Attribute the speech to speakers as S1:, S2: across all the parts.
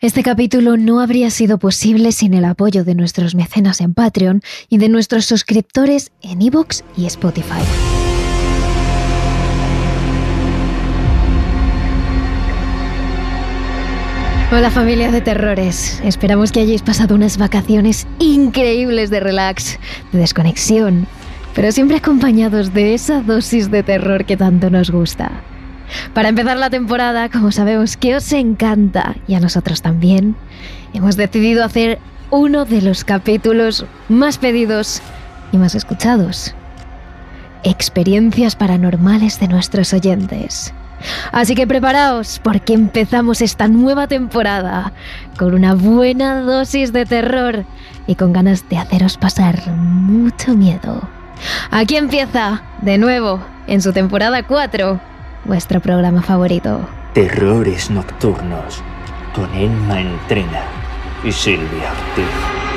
S1: Este capítulo no habría sido posible sin el apoyo de nuestros mecenas en Patreon y de nuestros suscriptores en Evox y Spotify. Hola familia de terrores, esperamos que hayáis pasado unas vacaciones increíbles de relax, de desconexión, pero siempre acompañados de esa dosis de terror que tanto nos gusta. Para empezar la temporada, como sabemos que os encanta y a nosotros también, hemos decidido hacer uno de los capítulos más pedidos y más escuchados. Experiencias paranormales de nuestros oyentes. Así que preparaos porque empezamos esta nueva temporada con una buena dosis de terror y con ganas de haceros pasar mucho miedo. Aquí empieza, de nuevo, en su temporada 4, vuestro programa favorito.
S2: Terrores Nocturnos, con Emma Entrena y Silvia Ortiz.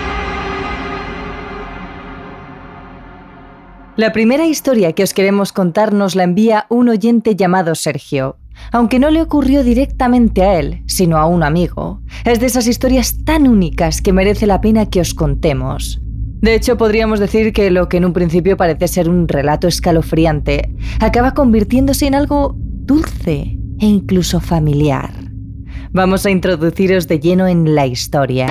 S3: La primera historia que os queremos contar nos la envía un oyente llamado Sergio. Aunque no le ocurrió directamente a él, sino a un amigo. Es de esas historias tan únicas que merece la pena que os contemos. De hecho, podríamos decir que lo que en un principio parece ser un relato escalofriante, acaba convirtiéndose en algo dulce e incluso familiar. Vamos a introduciros de lleno en la historia.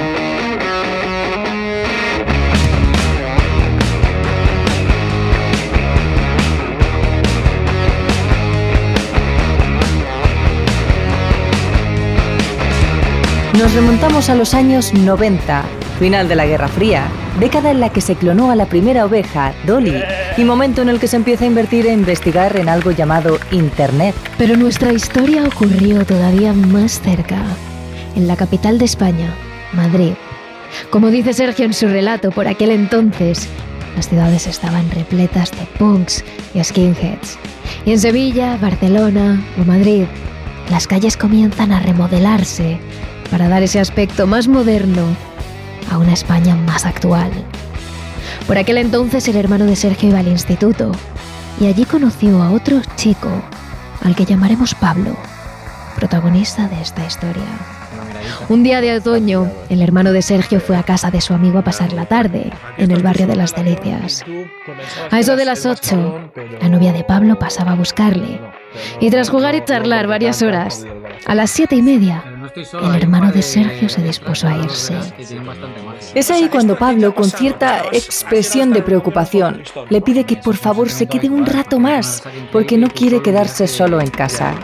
S3: Nos remontamos a los años 90, final de la Guerra Fría, década en la que se clonó a la primera oveja, Dolly, y momento en el que se empieza a invertir e investigar en algo llamado Internet.
S1: Pero nuestra historia ocurrió todavía más cerca, en la capital de España, Madrid. Como dice Sergio en su relato, por aquel entonces, las ciudades estaban repletas de punks y skinheads. Y en Sevilla, Barcelona o Madrid, las calles comienzan a remodelarse para dar ese aspecto más moderno a una España más actual. Por aquel entonces el hermano de Sergio iba al instituto y allí conoció a otro chico al que llamaremos Pablo, protagonista de esta historia. Un día de otoño, el hermano de Sergio fue a casa de su amigo a pasar la tarde, en el barrio de las Delicias. A eso de las 8, la novia de Pablo pasaba a buscarle. Y tras jugar y charlar varias horas, a las siete y media, el hermano de Sergio se dispuso a irse.
S3: Es ahí cuando Pablo, con cierta expresión de preocupación, le pide que por favor se quede un rato más, porque no quiere quedarse solo en casa.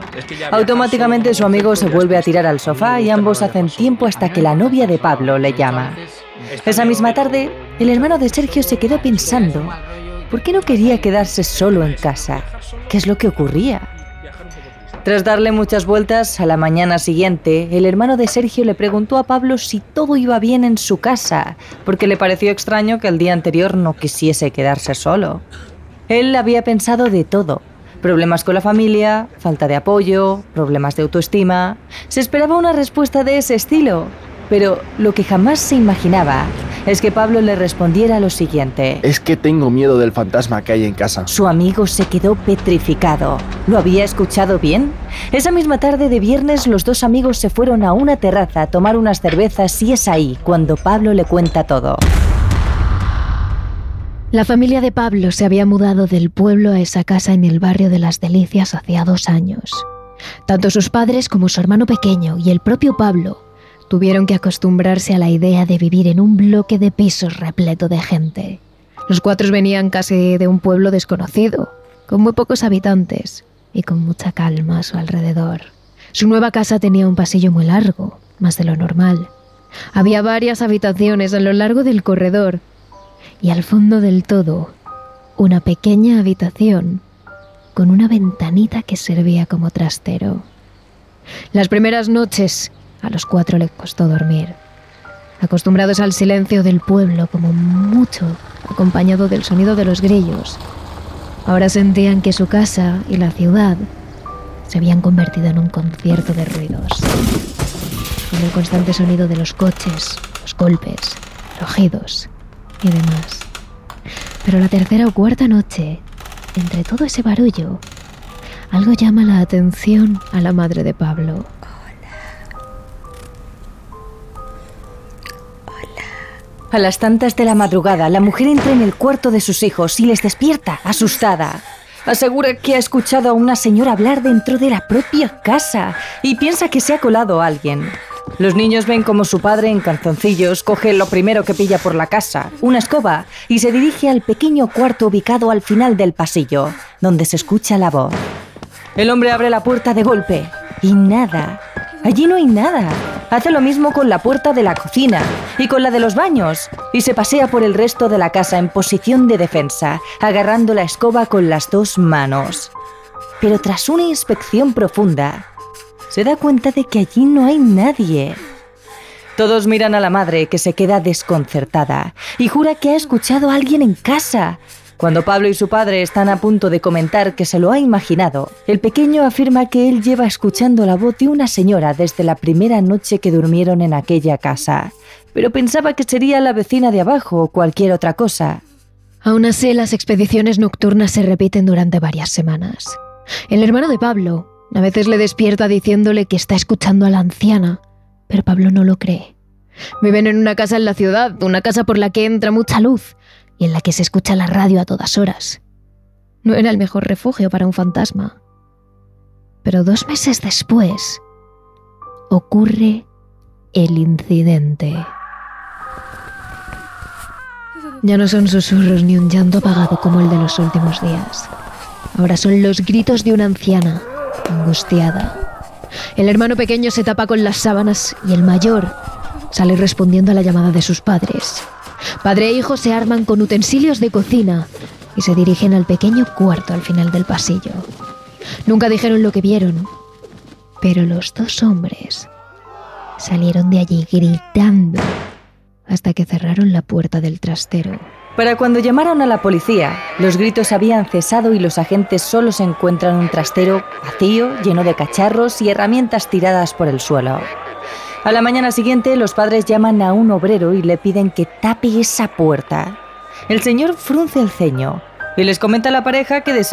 S3: Automáticamente su amigo se vuelve a tirar al sofá y ambos hacen tiempo hasta que la novia de Pablo le llama. Esa misma tarde, el hermano de Sergio se quedó pensando, ¿por qué no quería quedarse solo en casa? ¿Qué es lo que ocurría? Tras darle muchas vueltas, a la mañana siguiente, el hermano de Sergio le preguntó a Pablo si todo iba bien en su casa, porque le pareció extraño que el día anterior no quisiese quedarse solo. Él había pensado de todo. Problemas con la familia, falta de apoyo, problemas de autoestima. Se esperaba una respuesta de ese estilo, pero lo que jamás se imaginaba es que Pablo le respondiera lo siguiente.
S4: Es que tengo miedo del fantasma que hay en casa.
S3: Su amigo se quedó petrificado. ¿Lo había escuchado bien? Esa misma tarde de viernes los dos amigos se fueron a una terraza a tomar unas cervezas y es ahí cuando Pablo le cuenta todo.
S1: La familia de Pablo se había mudado del pueblo a esa casa en el barrio de las Delicias hacía dos años. Tanto sus padres como su hermano pequeño y el propio Pablo tuvieron que acostumbrarse a la idea de vivir en un bloque de pisos repleto de gente. Los cuatro venían casi de un pueblo desconocido, con muy pocos habitantes y con mucha calma a su alrededor. Su nueva casa tenía un pasillo muy largo, más de lo normal. Había varias habitaciones a lo largo del corredor y al fondo del todo una pequeña habitación con una ventanita que servía como trastero. Las primeras noches a los cuatro les costó dormir. Acostumbrados al silencio del pueblo, como mucho, acompañado del sonido de los grillos, ahora sentían que su casa y la ciudad se habían convertido en un concierto de ruidos, con el constante sonido de los coches, los golpes, rugidos y demás. Pero la tercera o cuarta noche, entre todo ese barullo, algo llama la atención a la madre de Pablo.
S3: A las tantas de la madrugada, la mujer entra en el cuarto de sus hijos y les despierta, asustada. Asegura que ha escuchado a una señora hablar dentro de la propia casa y piensa que se ha colado alguien. Los niños ven como su padre en canzoncillos coge lo primero que pilla por la casa, una escoba, y se dirige al pequeño cuarto ubicado al final del pasillo, donde se escucha la voz. El hombre abre la puerta de golpe y nada. Allí no hay nada. Hace lo mismo con la puerta de la cocina y con la de los baños y se pasea por el resto de la casa en posición de defensa, agarrando la escoba con las dos manos. Pero tras una inspección profunda, se da cuenta de que allí no hay nadie. Todos miran a la madre que se queda desconcertada y jura que ha escuchado a alguien en casa. Cuando Pablo y su padre están a punto de comentar que se lo ha imaginado, el pequeño afirma que él lleva escuchando la voz de una señora desde la primera noche que durmieron en aquella casa, pero pensaba que sería la vecina de abajo o cualquier otra cosa.
S1: Aún así, las expediciones nocturnas se repiten durante varias semanas. El hermano de Pablo, a veces le despierta diciéndole que está escuchando a la anciana, pero Pablo no lo cree. Viven en una casa en la ciudad, una casa por la que entra mucha luz y en la que se escucha la radio a todas horas. No era el mejor refugio para un fantasma. Pero dos meses después ocurre el incidente. Ya no son susurros ni un llanto apagado como el de los últimos días. Ahora son los gritos de una anciana angustiada. El hermano pequeño se tapa con las sábanas y el mayor sale respondiendo a la llamada de sus padres. Padre e hijo se arman con utensilios de cocina y se dirigen al pequeño cuarto al final del pasillo. Nunca dijeron lo que vieron, pero los dos hombres salieron de allí gritando hasta que cerraron la puerta del trastero.
S3: Para cuando llamaron a la policía, los gritos habían cesado y los agentes solo se encuentran un trastero vacío, lleno de cacharros y herramientas tiradas por el suelo. A la mañana siguiente, los padres llaman a un obrero y le piden que tape esa puerta. El señor frunce el ceño y les comenta a la pareja que de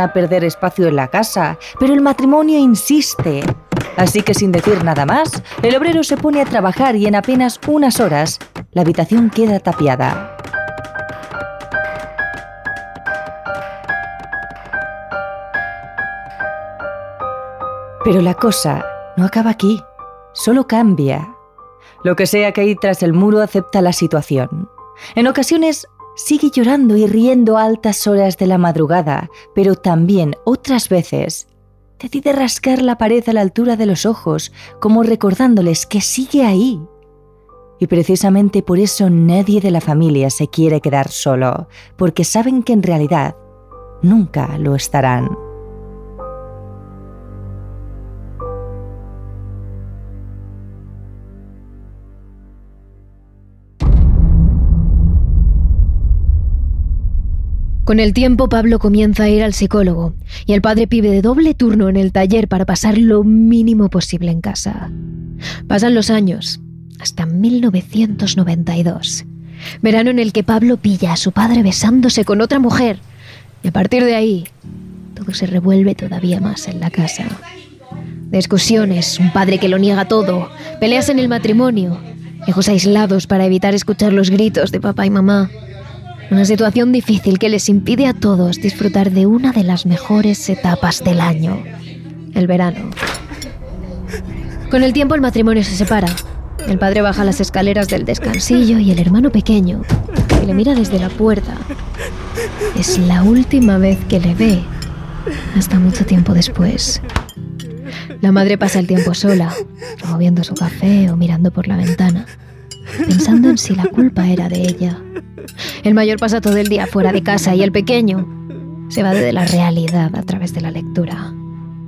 S3: a perder espacio en la casa, pero el matrimonio insiste. Así que sin decir nada más, el obrero se pone a trabajar y en apenas unas horas, la habitación queda tapiada. Pero la cosa no acaba aquí, solo cambia. Lo que sea que hay tras el muro acepta la situación. En ocasiones sigue llorando y riendo a altas horas de la madrugada, pero también otras veces decide rascar la pared a la altura de los ojos, como recordándoles que sigue ahí. Y precisamente por eso nadie de la familia se quiere quedar solo, porque saben que en realidad nunca lo estarán.
S1: Con el tiempo Pablo comienza a ir al psicólogo y el padre pide doble turno en el taller para pasar lo mínimo posible en casa. Pasan los años, hasta 1992, verano en el que Pablo pilla a su padre besándose con otra mujer y a partir de ahí todo se revuelve todavía más en la casa. Discusiones, un padre que lo niega todo, peleas en el matrimonio, hijos aislados para evitar escuchar los gritos de papá y mamá. Una situación difícil que les impide a todos disfrutar de una de las mejores etapas del año, el verano. Con el tiempo el matrimonio se separa. El padre baja las escaleras del descansillo y el hermano pequeño, que le mira desde la puerta, es la última vez que le ve, hasta mucho tiempo después. La madre pasa el tiempo sola, moviendo su café o mirando por la ventana, pensando en si la culpa era de ella el mayor pasa todo el día fuera de casa y el pequeño se va de la realidad a través de la lectura.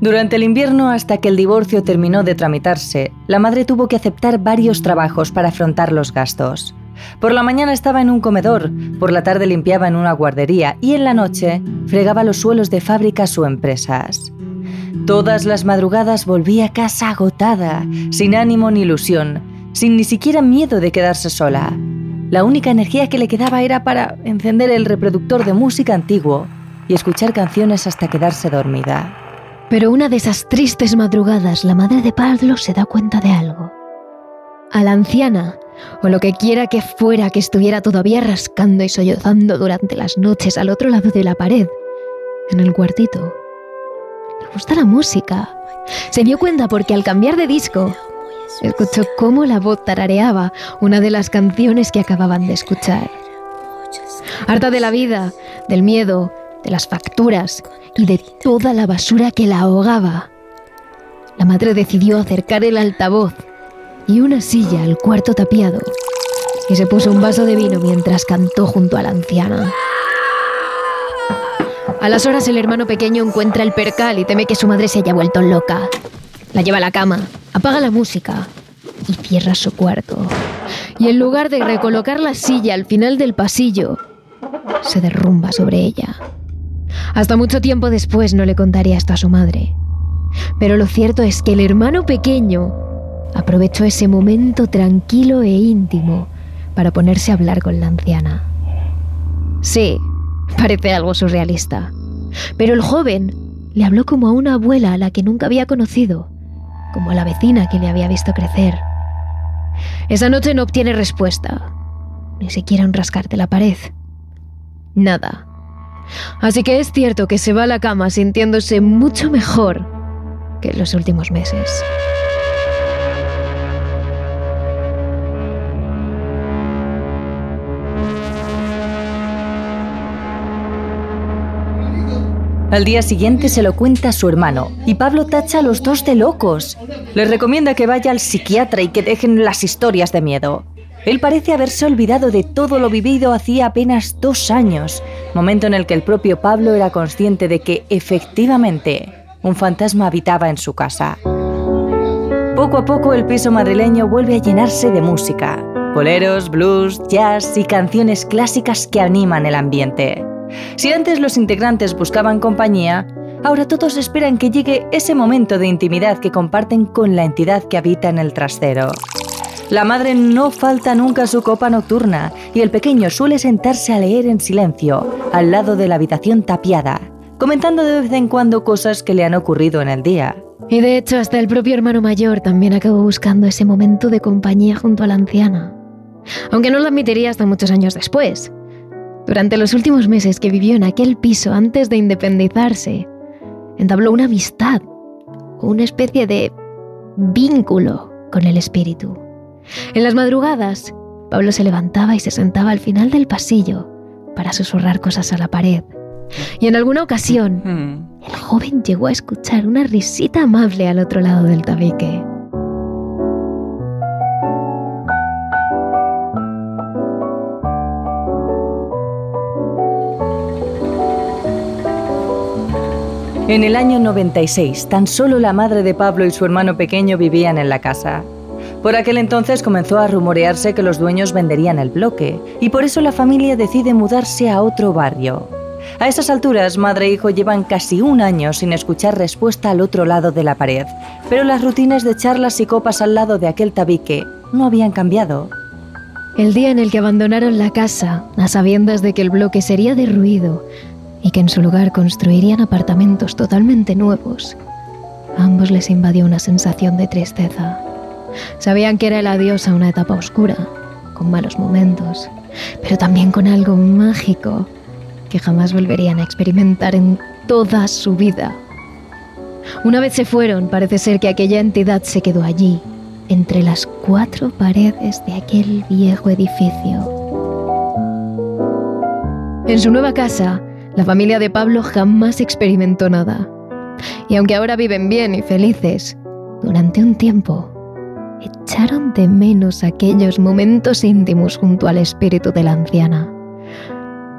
S3: Durante el invierno, hasta que el divorcio terminó de tramitarse, la madre tuvo que aceptar varios trabajos para afrontar los gastos. Por la mañana estaba en un comedor, por la tarde limpiaba en una guardería y en la noche fregaba los suelos de fábricas o empresas. Todas las madrugadas volvía a casa agotada, sin ánimo ni ilusión, sin ni siquiera miedo de quedarse sola. La única energía que le quedaba era para encender el reproductor de música antiguo y escuchar canciones hasta quedarse dormida.
S1: Pero una de esas tristes madrugadas, la madre de Pablo se da cuenta de algo. A la anciana o lo que quiera que fuera que estuviera todavía rascando y sollozando durante las noches al otro lado de la pared, en el cuartito. Le gusta la música. Se dio cuenta porque al cambiar de disco, escuchó cómo la voz tarareaba una de las canciones que acababan de escuchar. Harta de la vida, del miedo, de las facturas y de toda la basura que la ahogaba, la madre decidió acercar el altavoz y una silla al cuarto tapiado y se puso un vaso de vino mientras cantó junto a la anciana. A las horas el hermano pequeño encuentra el percal y teme que su madre se haya vuelto loca. La lleva a la cama, apaga la música y cierra su cuarto. Y en lugar de recolocar la silla al final del pasillo, se derrumba sobre ella. Hasta mucho tiempo después no le contaría esto a su madre. Pero lo cierto es que el hermano pequeño aprovechó ese momento tranquilo e íntimo para ponerse a hablar con la anciana. Sí, parece algo surrealista. Pero el joven le habló como a una abuela a la que nunca había conocido, como a la vecina que le había visto crecer. Esa noche no obtiene respuesta, ni siquiera un rascar de la pared. Nada. Así que es cierto que se va a la cama sintiéndose mucho mejor que en los últimos meses.
S3: Al día siguiente se lo cuenta a su hermano y Pablo tacha a los dos de locos. Les recomienda que vaya al psiquiatra y que dejen las historias de miedo. Él parece haberse olvidado de todo lo vivido hacía apenas dos años, momento en el que el propio Pablo era consciente de que efectivamente un fantasma habitaba en su casa. Poco a poco el piso madrileño vuelve a llenarse de música, boleros, blues, jazz y canciones clásicas que animan el ambiente. Si antes los integrantes buscaban compañía, ahora todos esperan que llegue ese momento de intimidad que comparten con la entidad que habita en el trastero. La madre no falta nunca su copa nocturna y el pequeño suele sentarse a leer en silencio, al lado de la habitación tapiada, comentando de vez en cuando cosas que le han ocurrido en el día.
S1: Y de hecho hasta el propio hermano mayor también acabó buscando ese momento de compañía junto a la anciana. Aunque no lo admitiría hasta muchos años después. Durante los últimos meses que vivió en aquel piso antes de independizarse, entabló una amistad, una especie de vínculo con el espíritu. En las madrugadas, Pablo se levantaba y se sentaba al final del pasillo para susurrar cosas a la pared. Y en alguna ocasión, mm. el joven llegó a escuchar una risita amable al otro lado del tabique.
S3: En el año 96, tan solo la madre de Pablo y su hermano pequeño vivían en la casa. Por aquel entonces comenzó a rumorearse que los dueños venderían el bloque, y por eso la familia decide mudarse a otro barrio. A esas alturas, madre e hijo llevan casi un año sin escuchar respuesta al otro lado de la pared, pero las rutinas de charlas y copas al lado de aquel tabique no habían cambiado.
S1: El día en el que abandonaron la casa, a sabiendas de que el bloque sería derruido, y que en su lugar construirían apartamentos totalmente nuevos. A ambos les invadió una sensación de tristeza. Sabían que era el adiós a una etapa oscura, con malos momentos, pero también con algo mágico que jamás volverían a experimentar en toda su vida. Una vez se fueron, parece ser que aquella entidad se quedó allí, entre las cuatro paredes de aquel viejo edificio. En su nueva casa, la familia de Pablo jamás experimentó nada. Y aunque ahora viven bien y felices, durante un tiempo echaron de menos aquellos momentos íntimos junto al espíritu de la anciana.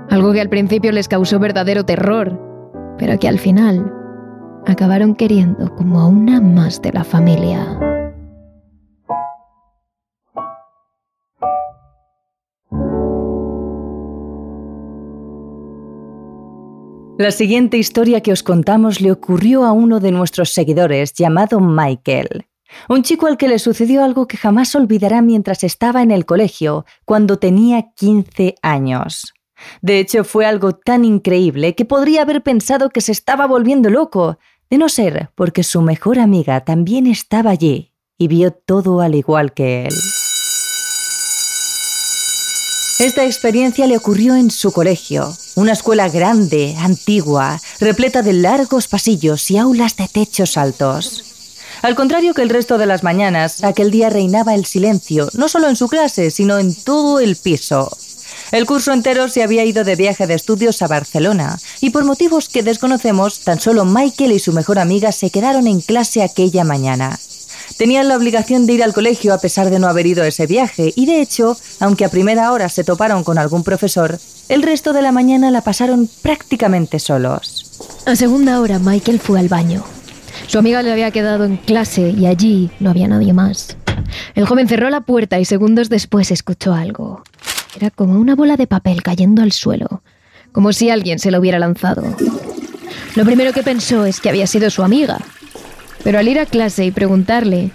S1: Algo que al principio les causó verdadero terror, pero que al final acabaron queriendo como a una más de la familia.
S3: La siguiente historia que os contamos le ocurrió a uno de nuestros seguidores llamado Michael, un chico al que le sucedió algo que jamás olvidará mientras estaba en el colegio, cuando tenía 15 años. De hecho, fue algo tan increíble que podría haber pensado que se estaba volviendo loco, de no ser porque su mejor amiga también estaba allí y vio todo al igual que él. Esta experiencia le ocurrió en su colegio, una escuela grande, antigua, repleta de largos pasillos y aulas de techos altos. Al contrario que el resto de las mañanas, aquel día reinaba el silencio, no solo en su clase, sino en todo el piso. El curso entero se había ido de viaje de estudios a Barcelona y por motivos que desconocemos, tan solo Michael y su mejor amiga se quedaron en clase aquella mañana. Tenían la obligación de ir al colegio a pesar de no haber ido ese viaje y de hecho, aunque a primera hora se toparon con algún profesor, el resto de la mañana la pasaron prácticamente solos.
S1: A segunda hora Michael fue al baño. Su amiga le había quedado en clase y allí no había nadie más. El joven cerró la puerta y segundos después escuchó algo. Era como una bola de papel cayendo al suelo, como si alguien se lo hubiera lanzado. Lo primero que pensó es que había sido su amiga, pero al ir a clase y preguntarle,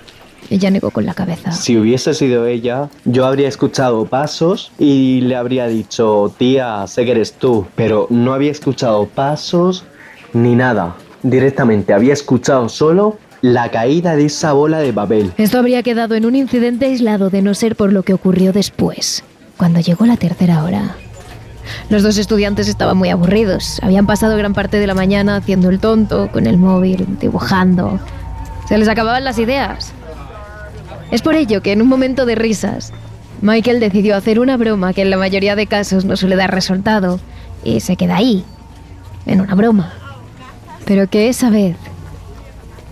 S1: ella negó con la cabeza.
S5: Si hubiese sido ella, yo habría escuchado pasos y le habría dicho, tía, sé que eres tú, pero no había escuchado pasos ni nada. Directamente había escuchado solo la caída de esa bola de papel.
S1: Esto habría quedado en un incidente aislado de no ser por lo que ocurrió después, cuando llegó la tercera hora. Los dos estudiantes estaban muy aburridos. Habían pasado gran parte de la mañana haciendo el tonto, con el móvil, dibujando. Se les acababan las ideas. Es por ello que en un momento de risas, Michael decidió hacer una broma que en la mayoría de casos no suele dar resultado y se queda ahí, en una broma. Pero que esa vez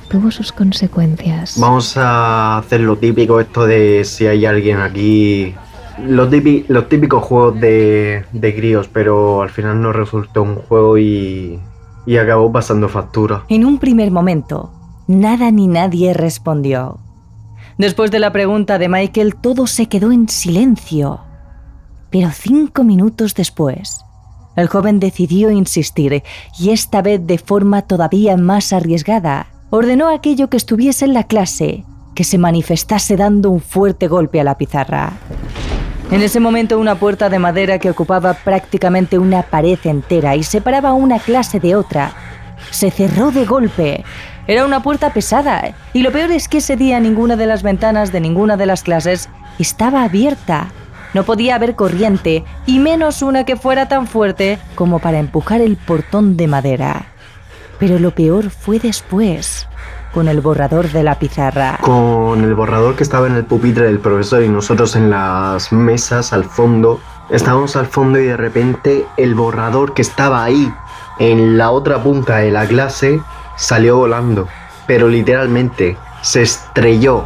S1: tuvo sus consecuencias.
S5: Vamos a hacer lo típico esto de si hay alguien aquí los, típicos juegos de, de críos, pero al final no resultó un juego y, y acabó pasando factura.
S3: En un primer momento, nada ni nadie respondió. Después de la pregunta de Michael, todo se quedó en silencio. Pero cinco minutos después, el joven decidió insistir, y esta vez de forma todavía más arriesgada, ordenó a aquello que estuviese en la clase que se manifestase dando un fuerte golpe a la pizarra. En ese momento una puerta de madera que ocupaba prácticamente una pared entera y separaba una clase de otra se cerró de golpe. Era una puerta pesada y lo peor es que ese día ninguna de las ventanas de ninguna de las clases estaba abierta. No podía haber corriente y menos una que fuera tan fuerte como para empujar el portón de madera. Pero lo peor fue después con el borrador de la pizarra.
S5: Con el borrador que estaba en el pupitre del profesor y nosotros en las mesas al fondo. Estábamos al fondo y de repente el borrador que estaba ahí en la otra punta de la clase salió volando. Pero literalmente se estrelló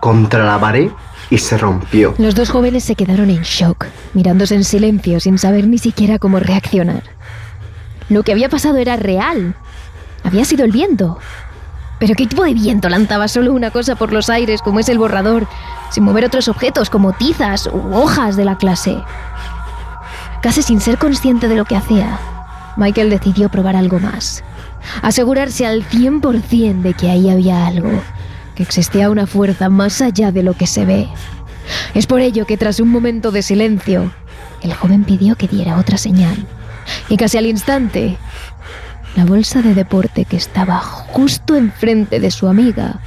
S5: contra la pared y se rompió.
S1: Los dos jóvenes se quedaron en shock, mirándose en silencio sin saber ni siquiera cómo reaccionar. Lo que había pasado era real. Había sido el viento. ¿Pero qué tipo de viento lanzaba solo una cosa por los aires como es el borrador, sin mover otros objetos como tizas u hojas de la clase? Casi sin ser consciente de lo que hacía, Michael decidió probar algo más. Asegurarse al 100% de que ahí había algo, que existía una fuerza más allá de lo que se ve. Es por ello que tras un momento de silencio, el joven pidió que diera otra señal. Y casi al instante, la bolsa de deporte que estaba justo enfrente de su amiga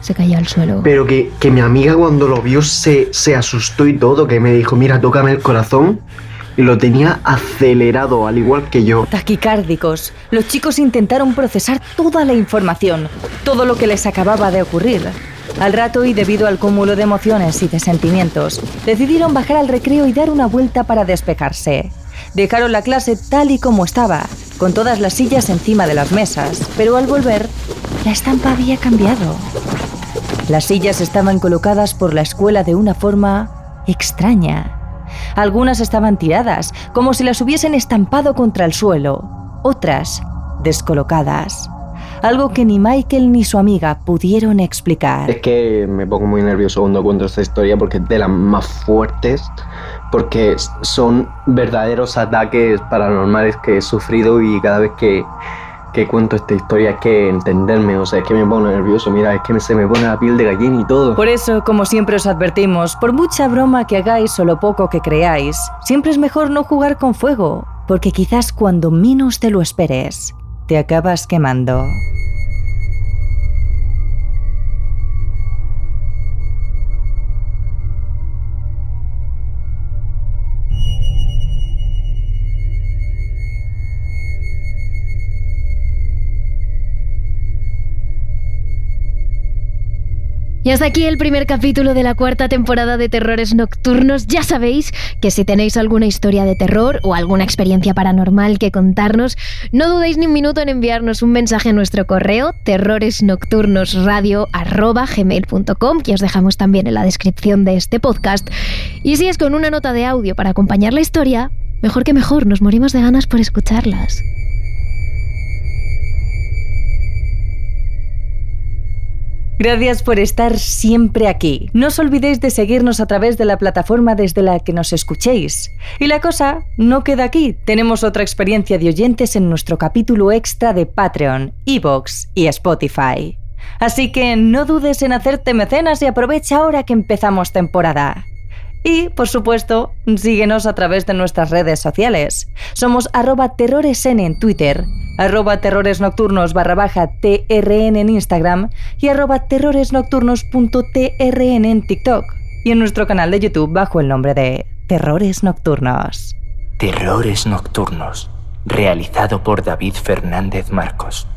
S1: se cayó al suelo.
S5: Pero que, mi amiga cuando lo vio se, se asustó y todo, que me dijo, mira, tócame el corazón. Y lo tenía acelerado, al igual que yo.
S3: Taquicárdicos. Los chicos intentaron procesar toda la información, todo lo que les acababa de ocurrir. Al rato y debido al cúmulo de emociones y de sentimientos, decidieron bajar al recreo y dar una vuelta para despejarse. Dejaron la clase tal y como estaba, con todas las sillas encima de las mesas, pero al volver, la estampa había cambiado. Las sillas estaban colocadas por la escuela de una forma extraña. Algunas estaban tiradas, como si las hubiesen estampado contra el suelo, otras descolocadas. Algo que ni Michael ni su amiga pudieron explicar.
S5: Es que me pongo muy nervioso cuando cuento esta historia porque es de las más fuertes porque son verdaderos ataques paranormales que he sufrido y cada vez que, cuento esta historia hay que entenderme, o sea, es que me pongo nervioso, mira, es que se me pone la piel de gallina y todo.
S3: Por eso, como siempre os advertimos, por mucha broma que hagáis o lo poco que creáis, siempre es mejor no jugar con fuego, porque quizás cuando menos te lo esperes, te acabas quemando.
S1: Y hasta aquí el primer capítulo de la cuarta temporada de Terrores Nocturnos. Ya sabéis que si tenéis alguna historia de terror o alguna experiencia paranormal que contarnos, no dudéis ni un minuto en enviarnos un mensaje a nuestro correo terroresnocturnosradio.gmail.com que os dejamos también en la descripción de este podcast. Y si es con una nota de audio para acompañar la historia, mejor que mejor, nos morimos de ganas por escucharlas.
S3: Gracias por estar siempre aquí. No os olvidéis de seguirnos a través de la plataforma desde la que nos escuchéis. Y la cosa no queda aquí. Tenemos otra experiencia de oyentes en nuestro capítulo extra de Patreon, Evox y Spotify. Así que no dudes en hacerte mecenas y aprovecha ahora que empezamos temporada. Y, por supuesto, síguenos a través de nuestras redes sociales. Somos arroba terroresn en Twitter, arroba terroresnocturnos barra baja trn en Instagram y arroba terroresnocturnos.trn en TikTok. Y en nuestro canal de YouTube bajo el nombre de Terrores Nocturnos.
S2: Terrores Nocturnos, realizado por David Fernández Marcos.